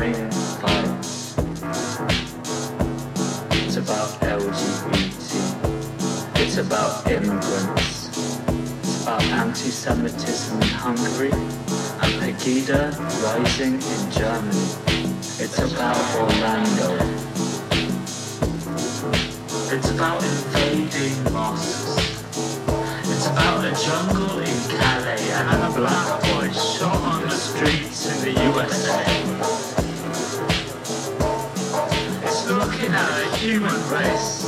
It's about LGBT. It's about immigrants. It's about anti-Semitism in Hungary and Pegida rising in Germany. It's about Orlando. It's about invading mosques. It's about a jungle in Calais and a black boy shot on the streets in the USA. in our human race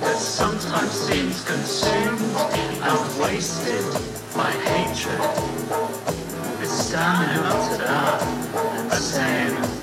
that sometimes seems consumed and wasted by hatred. It's standing to that and saying,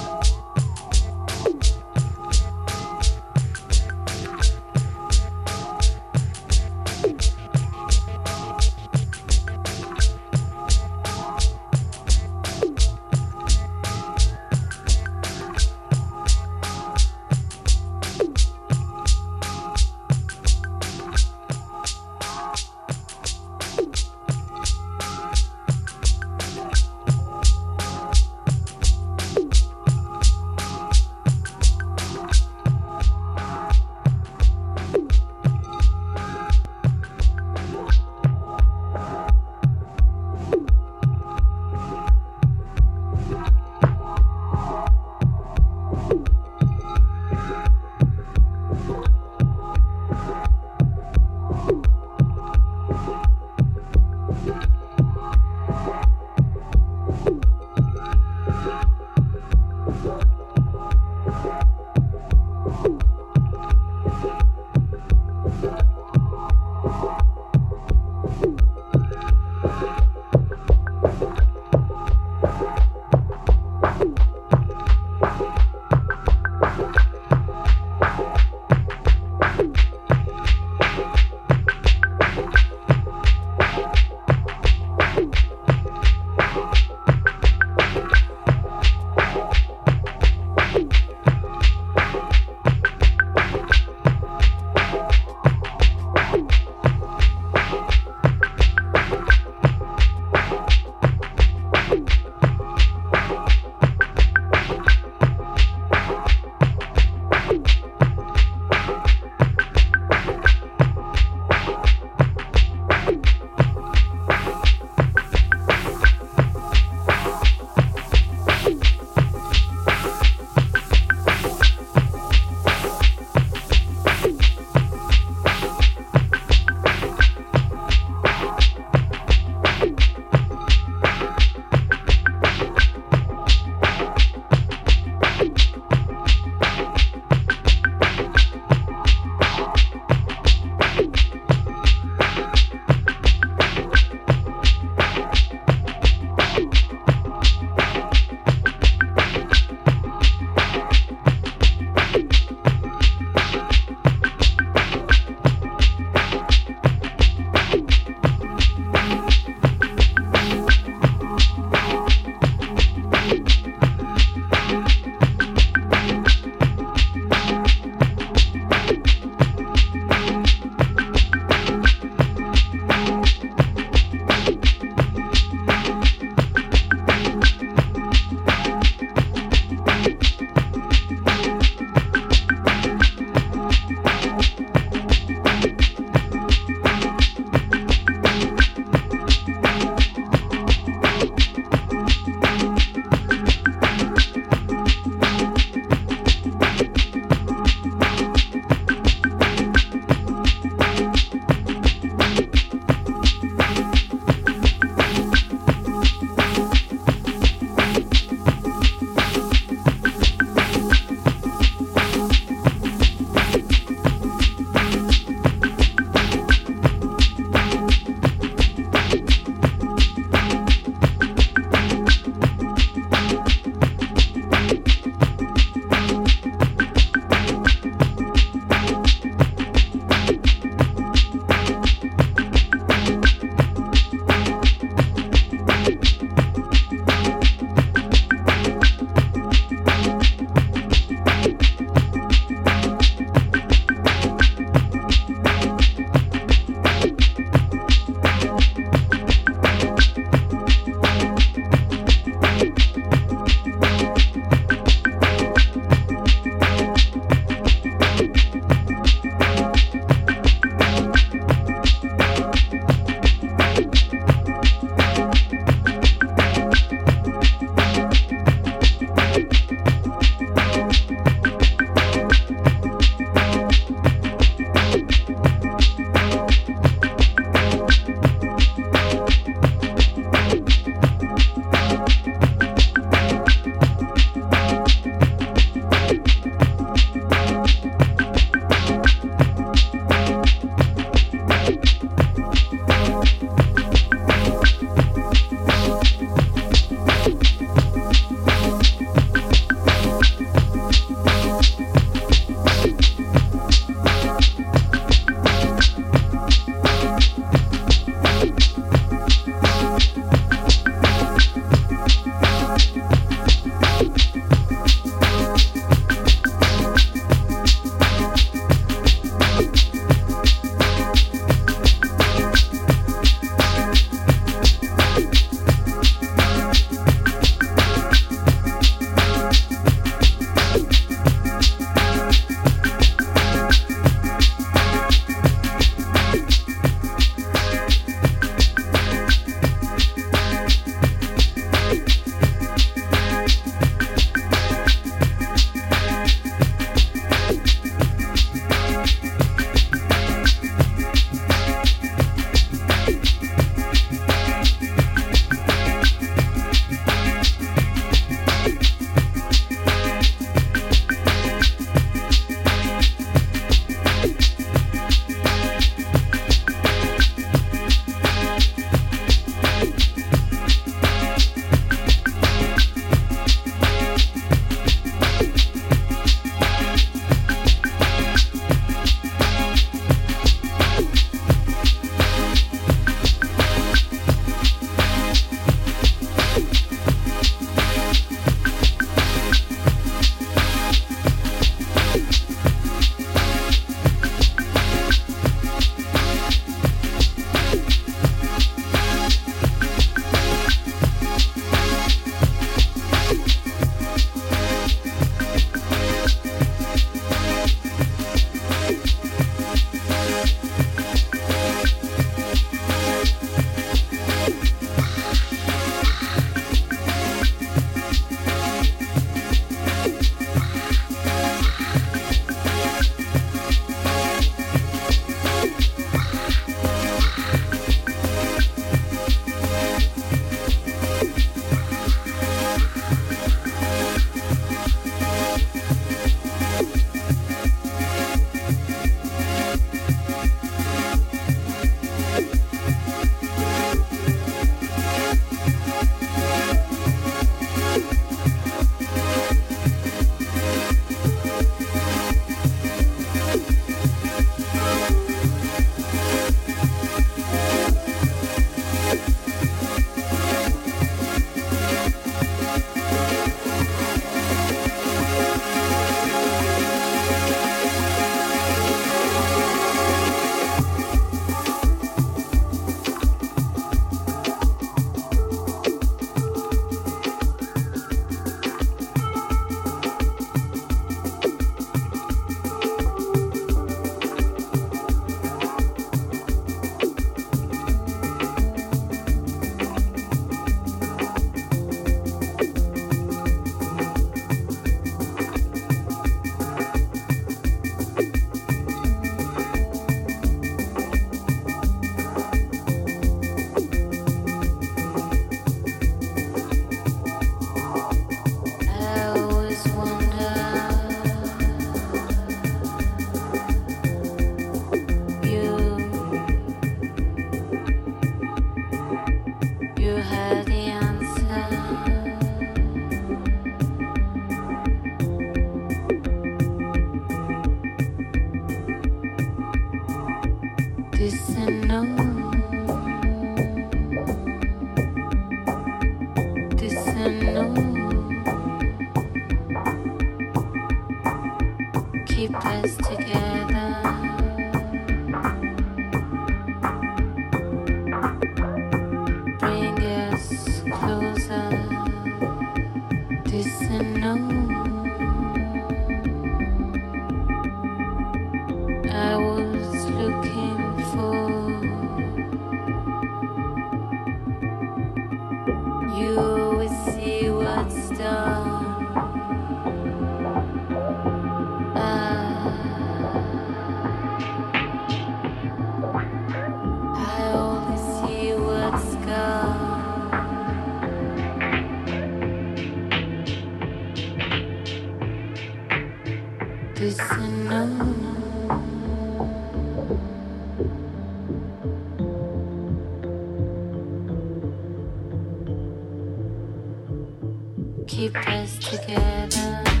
keep us together.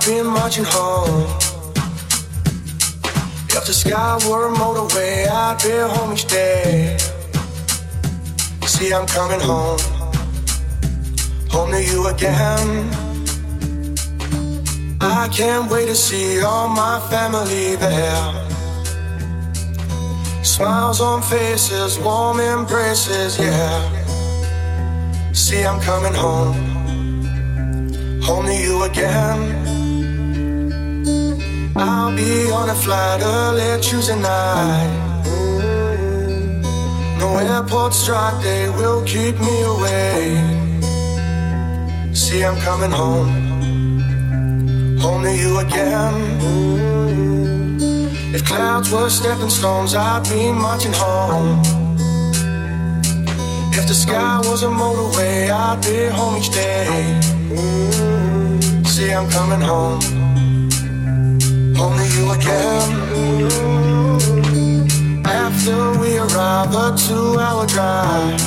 Been marching home. If the sky were a motorway, I'd be home each day. See, I'm coming home, home to you again. I can't wait to see all my family there. Smiles on faces, warm embraces, yeah. See, I'm coming home, home to you again. I'll be on a flight early Tuesday night. No airport strike, they will keep me away. See, I'm coming home, home to you again. If clouds were stepping stones, I'd be marching home. If the sky was a motorway, I'd be home each day. See, I'm coming home only you again. After we arrive, a two hour drive.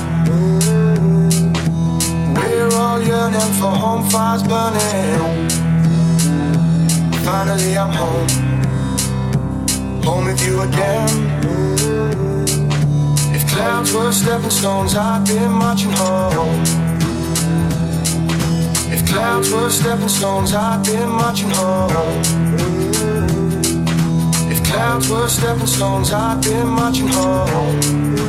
We're all yearning for home fires burning. Finally, I'm home. Home with you again. If clouds were stepping stones, I'd be marching home. If clouds were stepping stones, I'd be marching home clouds were stepping stones, I've been marching home.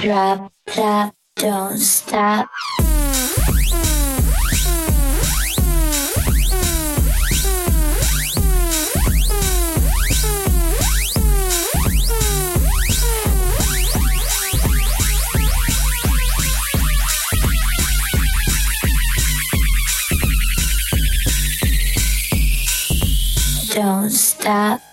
Drop, drop, don't stop. Don't stop.